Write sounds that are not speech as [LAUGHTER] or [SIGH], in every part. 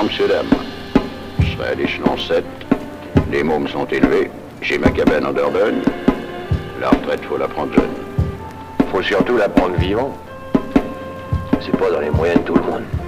monsieur, dame. Je serai à l'échelon 7. Les mômes sont élevés. J'ai ma cabane en Dordogne. La retraite, faut la prendre jeune. Faut surtout la prendre vivant. C'est pas dans les moyens de tout le monde.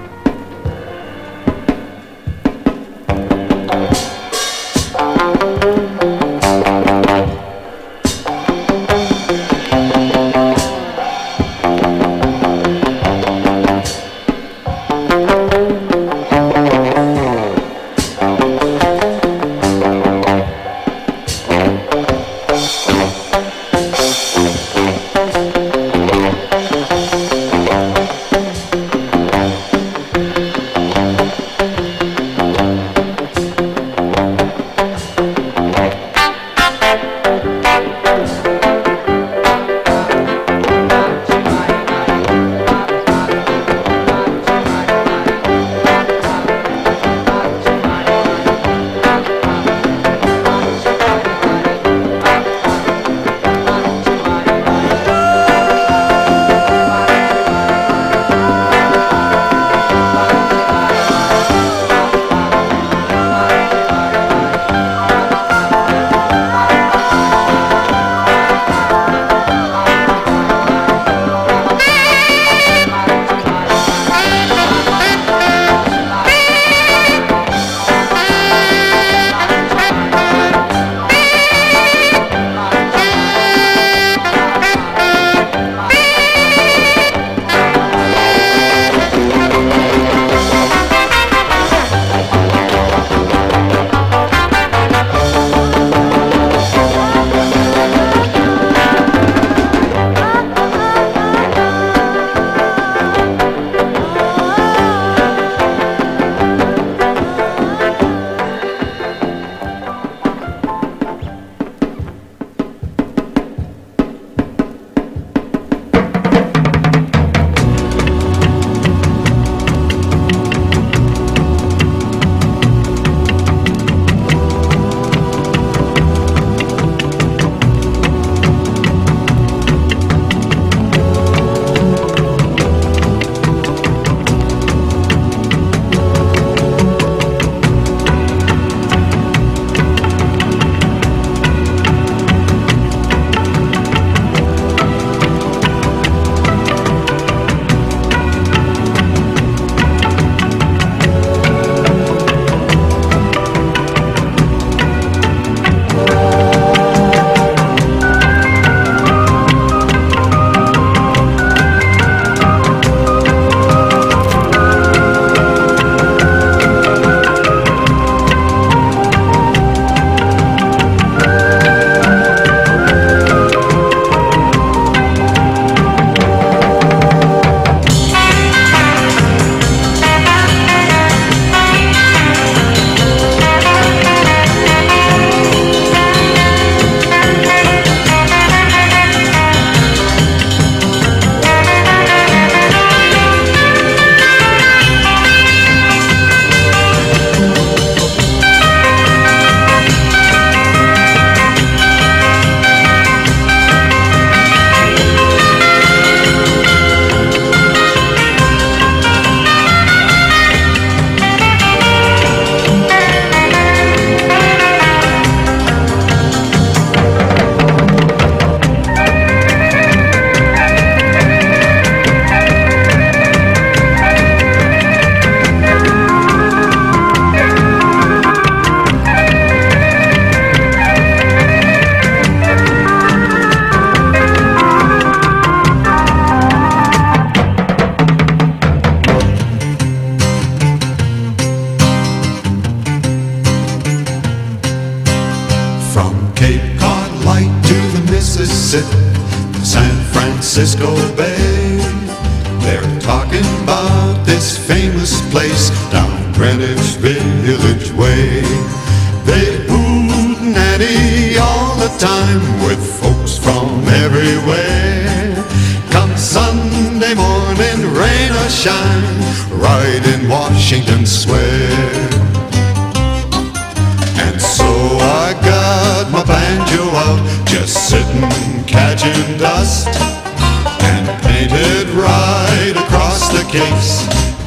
Case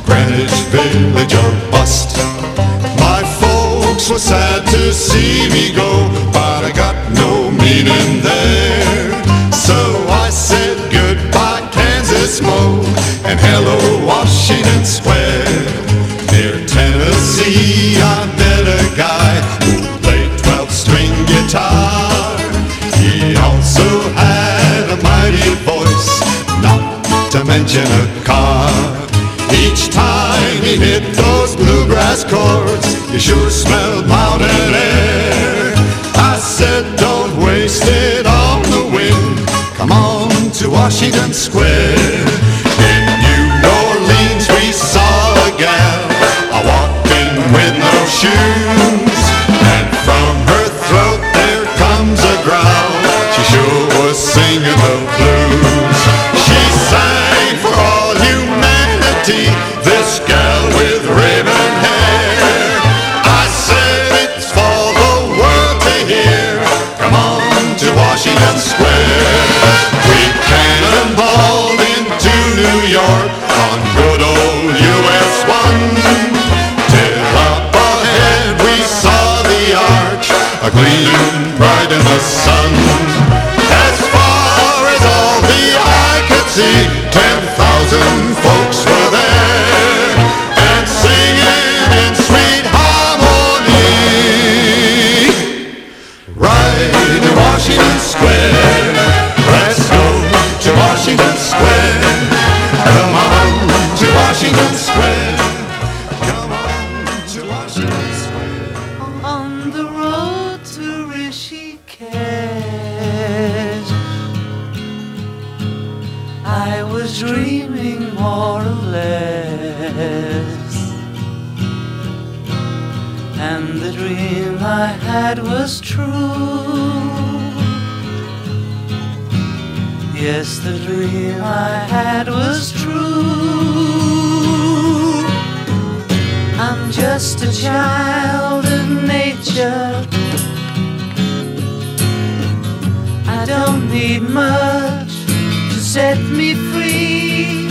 Greenwich Village or bust My folks were sad to see me go, but I got no meaning there. So I said goodbye, Kansas Mo, and hello, Washington Square. Near Tennessee, I met a guy who played 12 string guitar. He also had a mighty voice, not to mention a car. Bluegrass chords, you sure smelled mountain air. I said, don't waste it on the wind. Come on to Washington Square. In the sun. Free.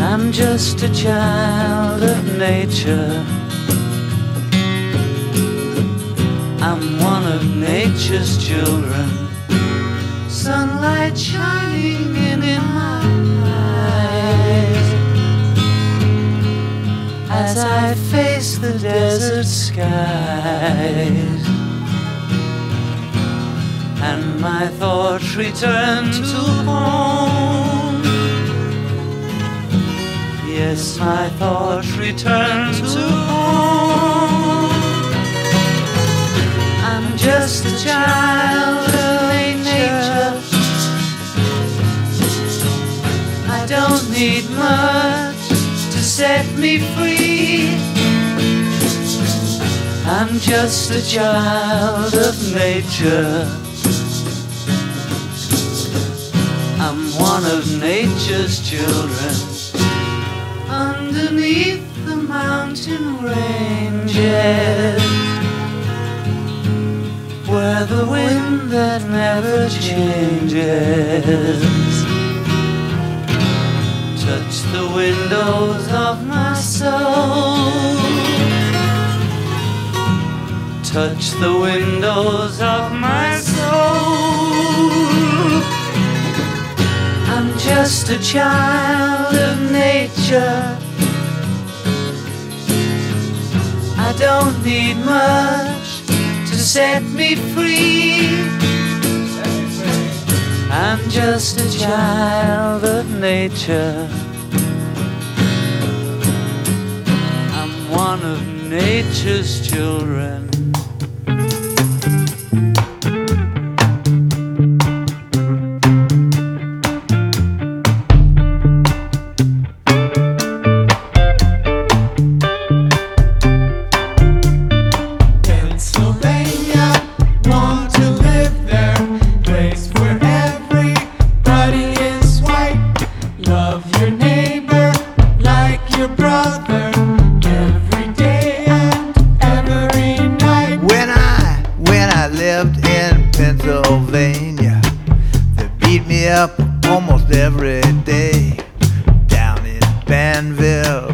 I'm just a child of nature. I'm one of nature's children. Sunlight shining in, in my eyes as I face the desert skies. And my thoughts return to home. Yes, my thoughts return to home. I'm just a child of nature. I don't need much to set me free. I'm just a child of nature. One of nature's children. Underneath the mountain ranges, where the wind that never changes touch the windows of my soul. Touch the windows of my soul. Just a child of nature. I don't need much to set me free. I'm just a child of nature. I'm one of nature's children. Down in Banville,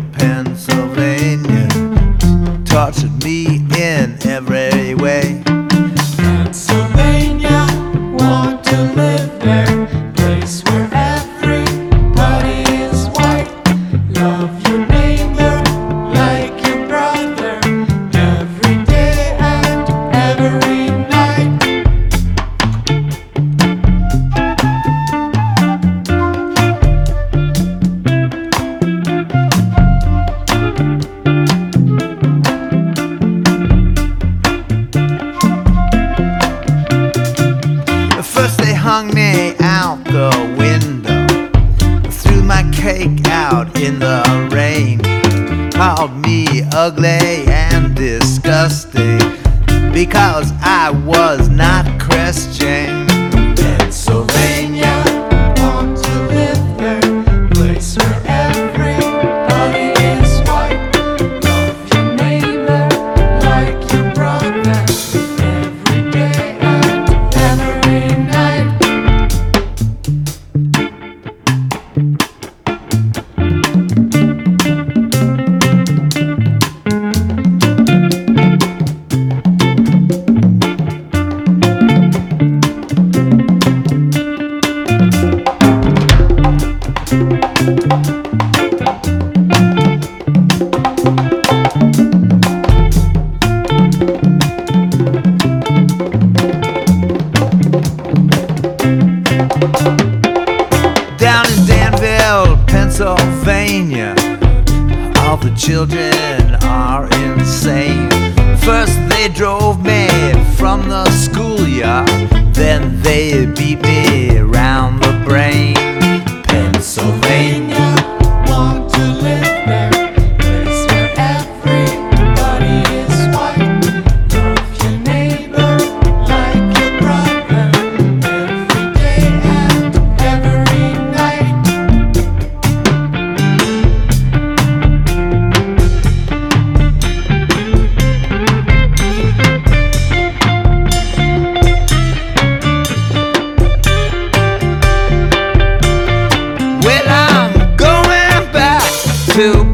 to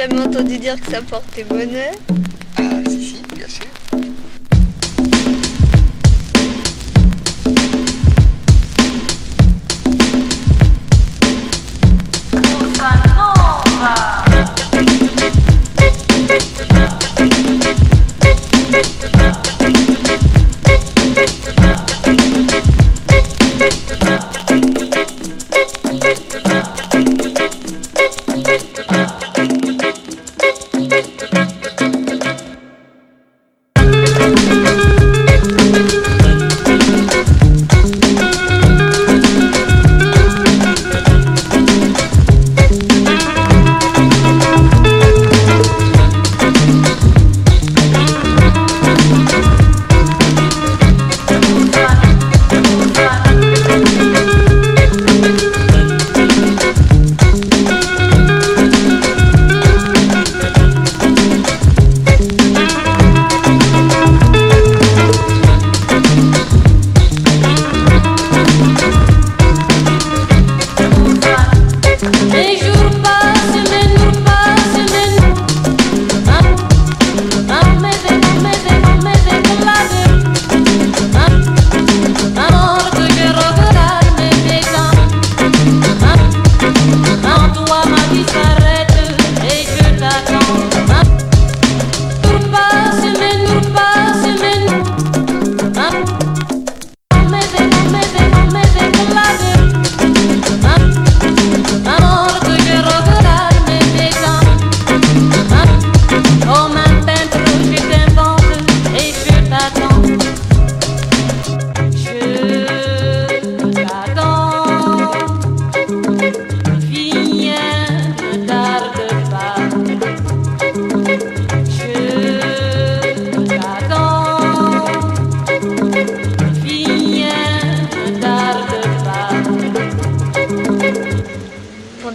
jamais entendu dire que ça portait bonheur.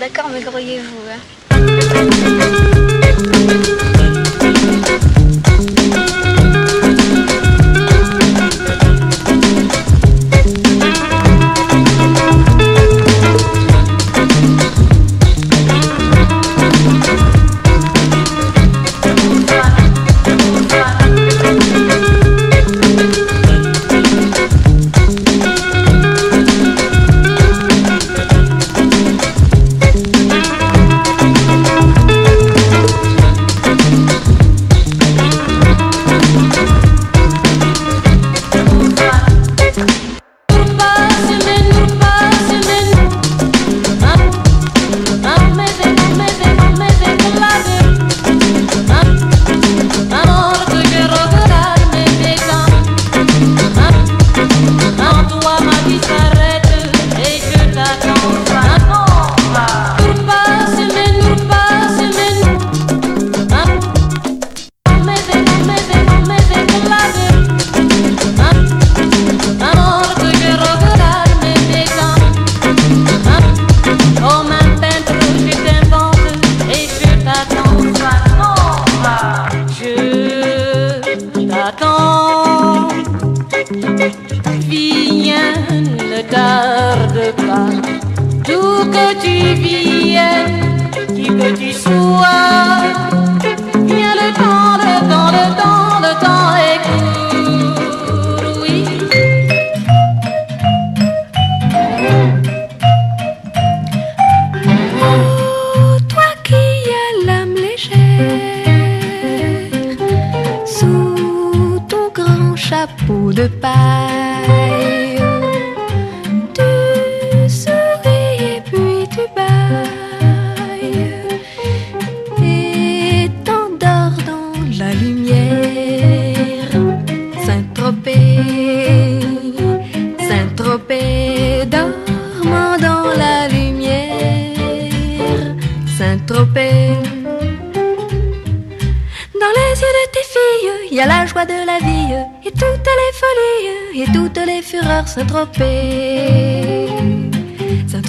d'accord, mais grouillez-vous. Hein.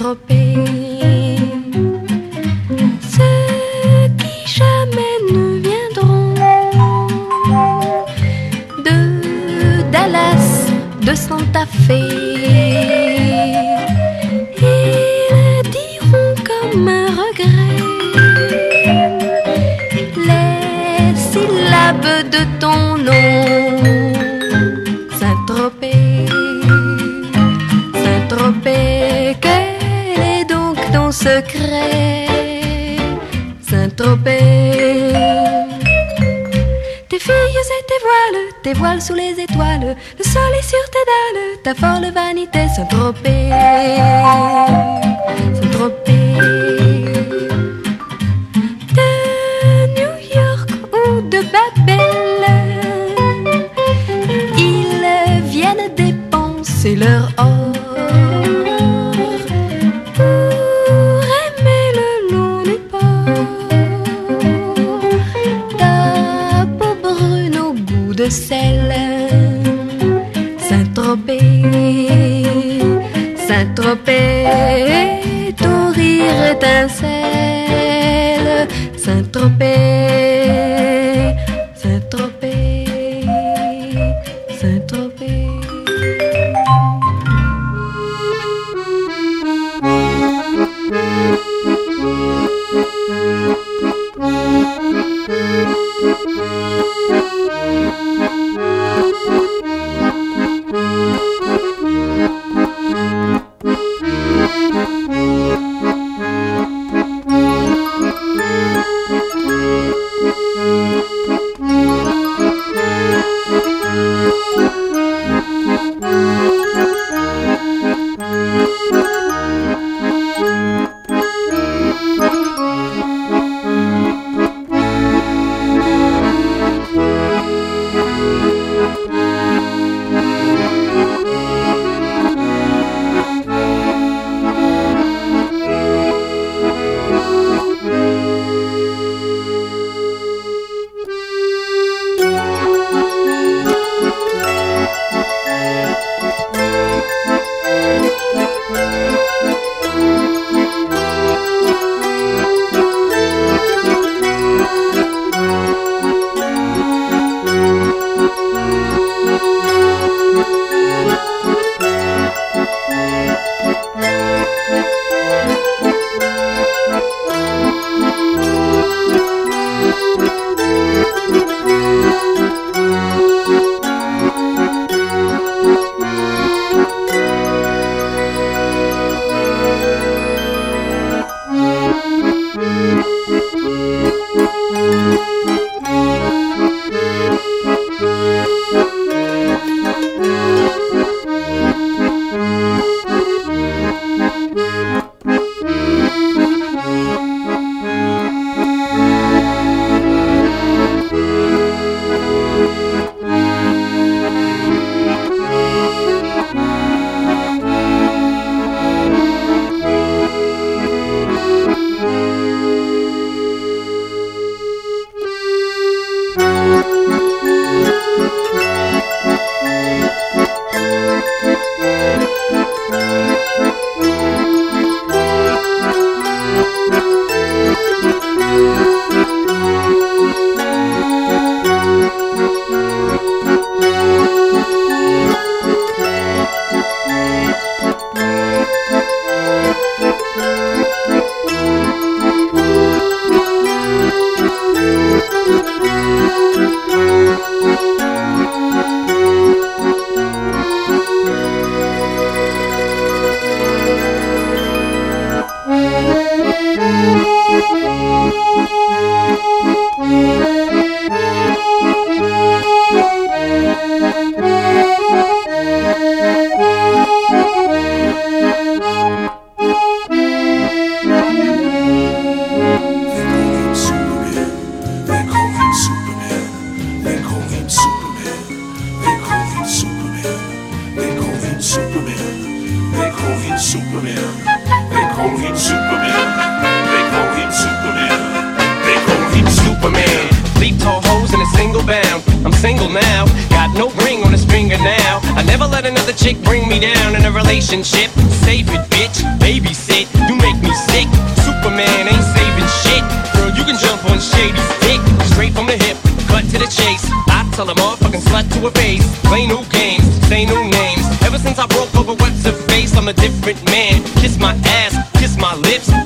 topic voiles sous les étoiles, le soleil sur tes dalles, ta folle vanité s'entropée. To her face. Play new games, say new names. Ever since I broke over what's her face, I'm a different man. Kiss my ass, kiss my lips.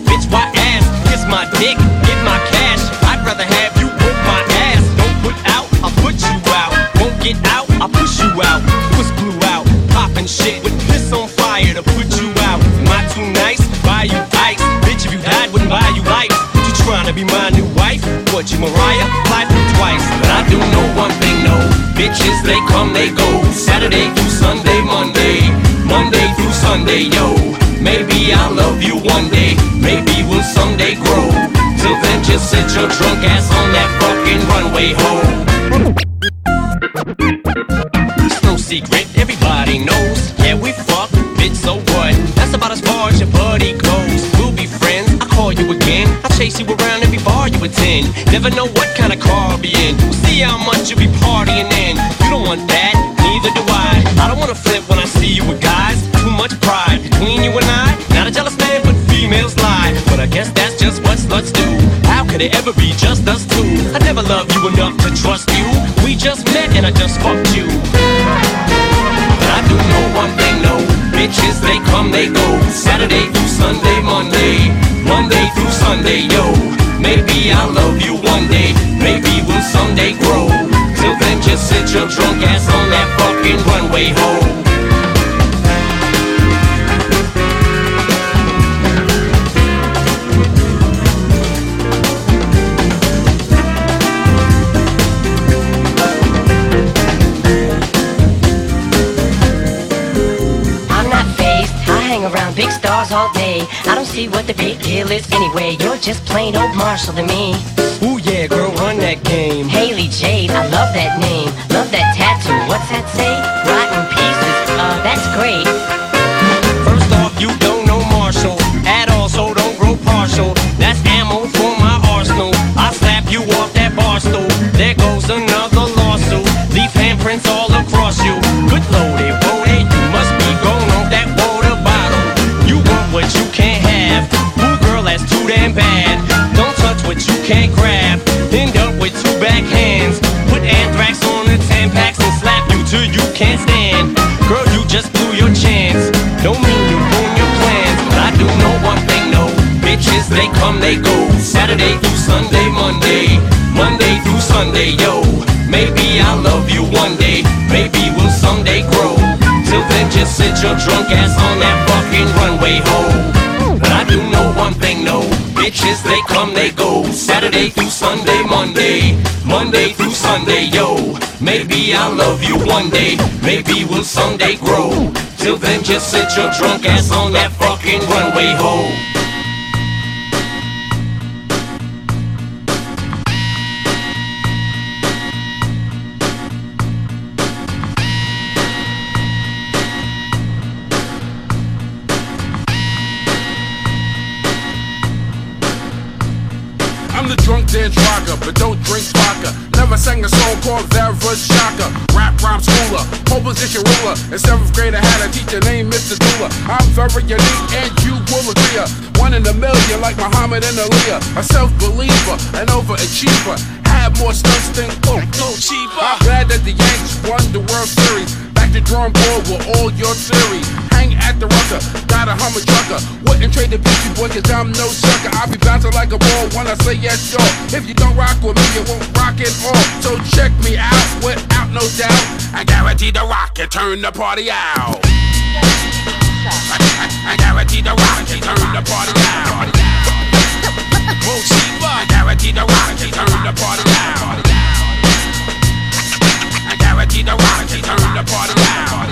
Bitches, they come, they go. Saturday through Sunday, Monday. Monday through Sunday, yo. Maybe I'll love you one day. Maybe we'll someday grow. Till then, just sit your drunk ass on that fucking runway, ho. It's no secret, everybody knows. Yeah, we fuck, bitch, so what? That's about as far as your buddy goes. We'll be friends, I'll call you again. I'll chase you around every bar you attend. Never know what kind of car I'll be in. How much you'll be partying in. You don't want that, neither do I. I don't wanna flip when I see you with guys. Too much pride between you and I. Not a jealous man, but females lie. But I guess that's just what sluts do. How could it ever be just us two? I never loved you enough to trust you. We just met and I just fucked you. But I do know one thing, no. Bitches, they come, they go. Saturday through Sunday, Monday. Monday through Sunday, yo. Maybe I'll love you one day. Maybe we'll someday grow. Till then, just sit your drunk ass on that fucking runway, ho. All day. I don't see what the big deal is anyway. You're just plain old Marshall to me. Ooh yeah, girl, run that game. Hailie Jade, I love that name. Love that tattoo. What's that say? Can't grab. End up with two back hands. Put anthrax on the ten packs and slap you till you can't stand. Girl, you just blew your chance. Don't mean you ruin your plans, but I do know one thing, no. Bitches, they come, they go. Saturday through Sunday, Monday. Monday through Sunday, yo. Maybe I'll love you one day. Maybe we'll someday grow. Till then, just sit your drunk ass on that fucking runway, ho. But I do know one thing. Bitches, they come, they go. Saturday through Sunday, Monday. Monday through Sunday, yo. Maybe I'll love you one day. Maybe we'll someday grow. Till then, just sit your drunk ass on that fucking runway, ho. But don't drink vodka. Never sang a song called Vera Shaka. Rap rhyme schooler, pole position ruler. In seventh grade, I had a teacher named Mr. Dula. I'm very unique, and you will agree. One in a million, like Muhammad and Aaliyah. A self-believer, an overachiever. Had more stunts than oh, cheaper. I'm glad that the Yankees won the World Series. Back to drawing board with all your theories. Hang at the rucker, got a hummer trucker. Wouldn't trade the Beastie Boy, cause I'm no sucker. I'll be bouncing like a ball when I say yes, sure. If you don't rock with me, you won't rock it all. So check me out without no doubt. I guarantee the rock and turn the party out. I, I, I guarantee the rock and turn the party out. I guarantee the rock and turn the party out. The and turn the party out.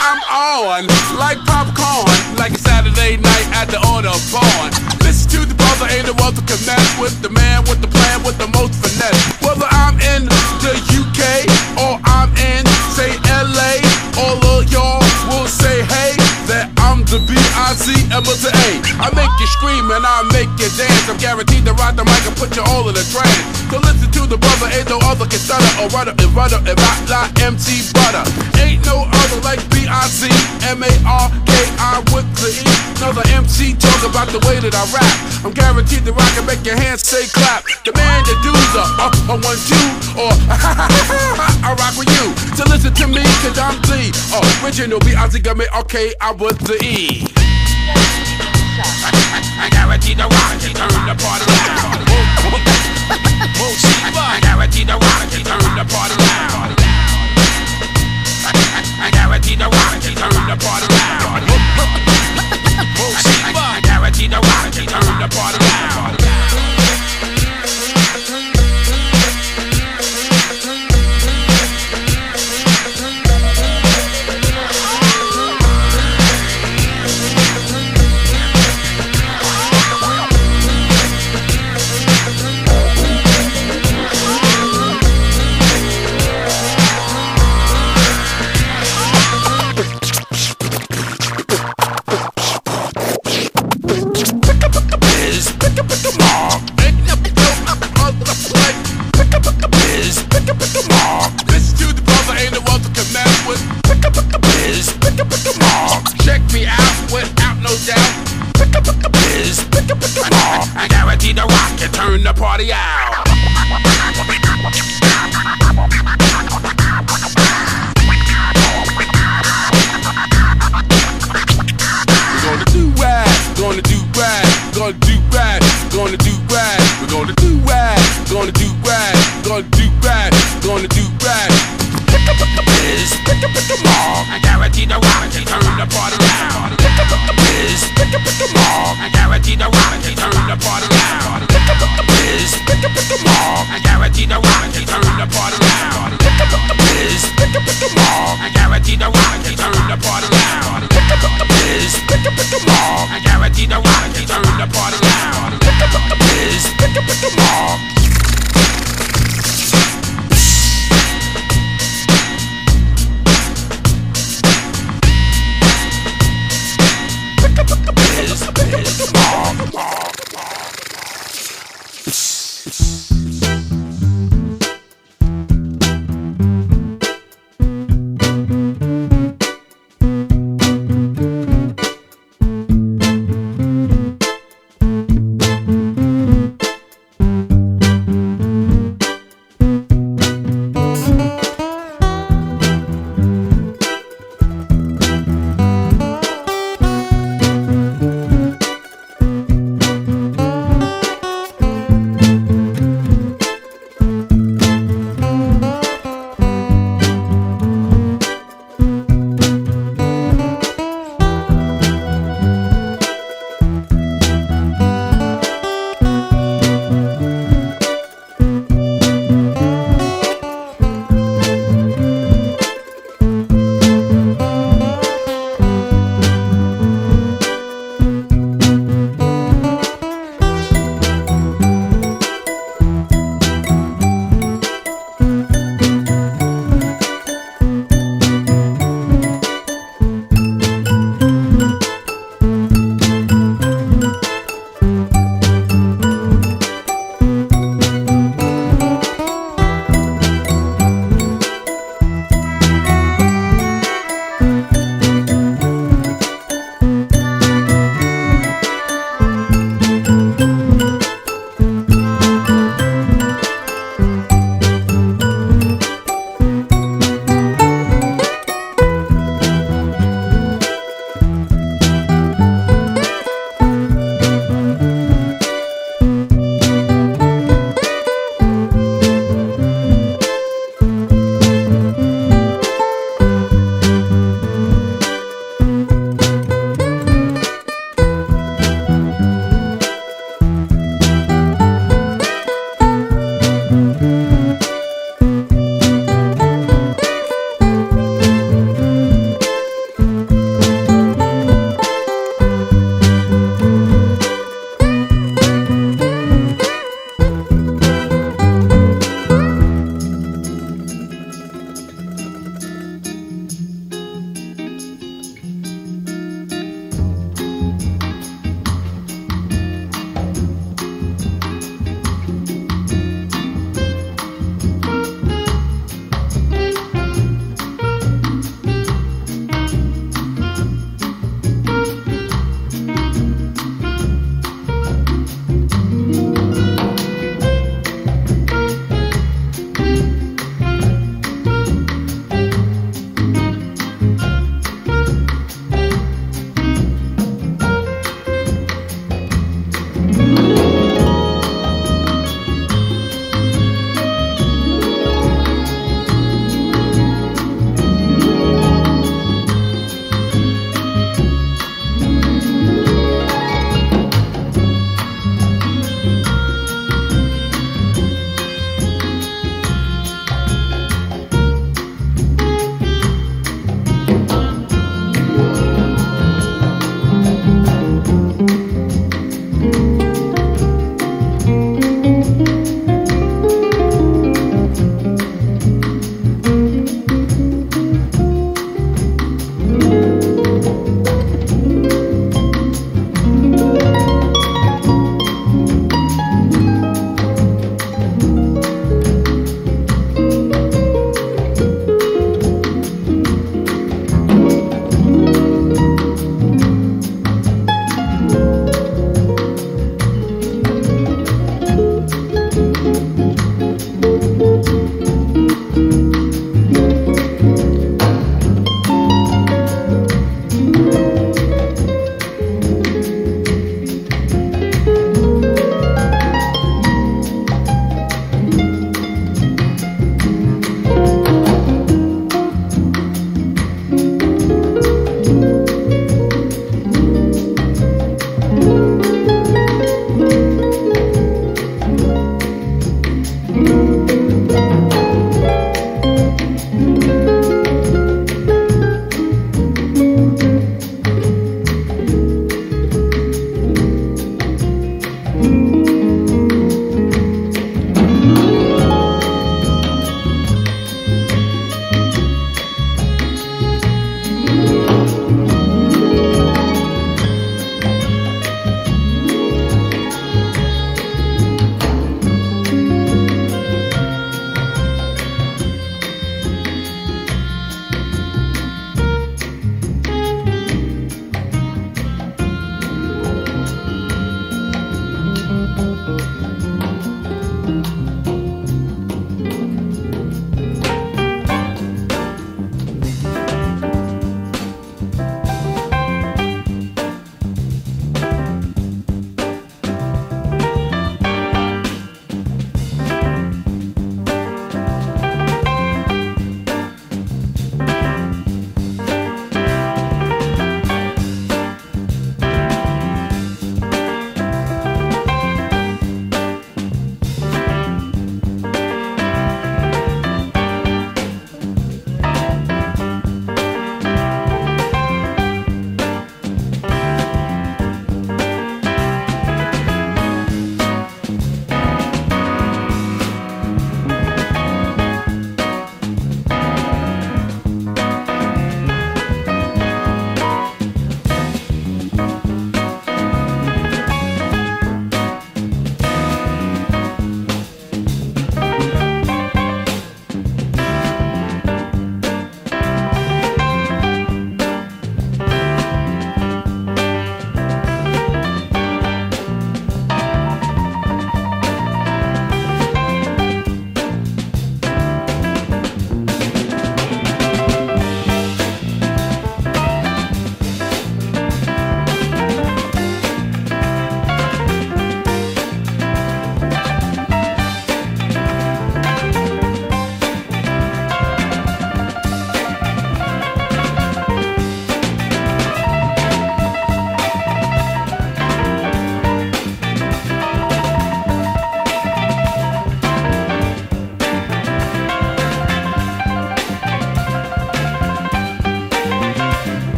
I'm on like popcorn, like a Saturday night at the Autobahn. Listen to the brother, ain't no other can mess with the man with the plan with the most finesse. Whether I'm in the UK or I'm in, say LA, all of y'all will say. And I'll make you dance. I'm guaranteed to ride the mic and put you all in a trance. So listen to the brother, ain't no other can stutter or rudder and rudder if I lie MC Butter. Ain't no other like B-I-Z, M-A-R-K-I with the E. Another MC talk about the way that I rap. I'm guaranteed to rock and make your hands say clap. The dudes are up on one, two, or [LAUGHS] I rock with you. So listen to me, cause I'm the original B-I-Z got me, okay, I was the E. I guarantee the they turn the party loud. I guarantee the they turn the party loud. I guarantee the they turn the party loud. I guarantee the they turn the party loud.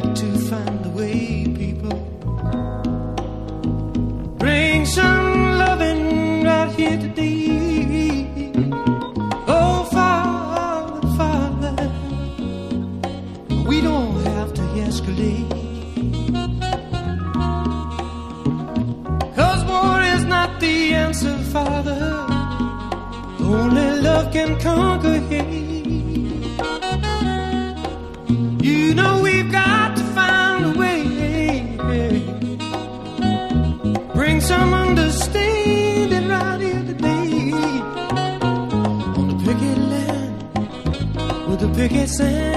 got to with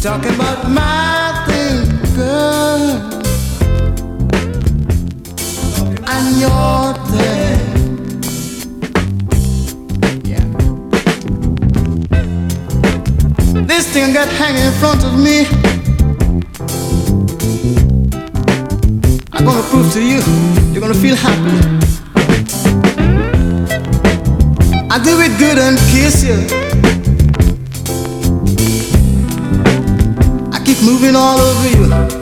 talking about my thing, girl, and your thing. Yeah. This thing got hanging in front of me. I'm gonna prove to you, you're gonna feel happy. I do it good and kiss you. moving all over you.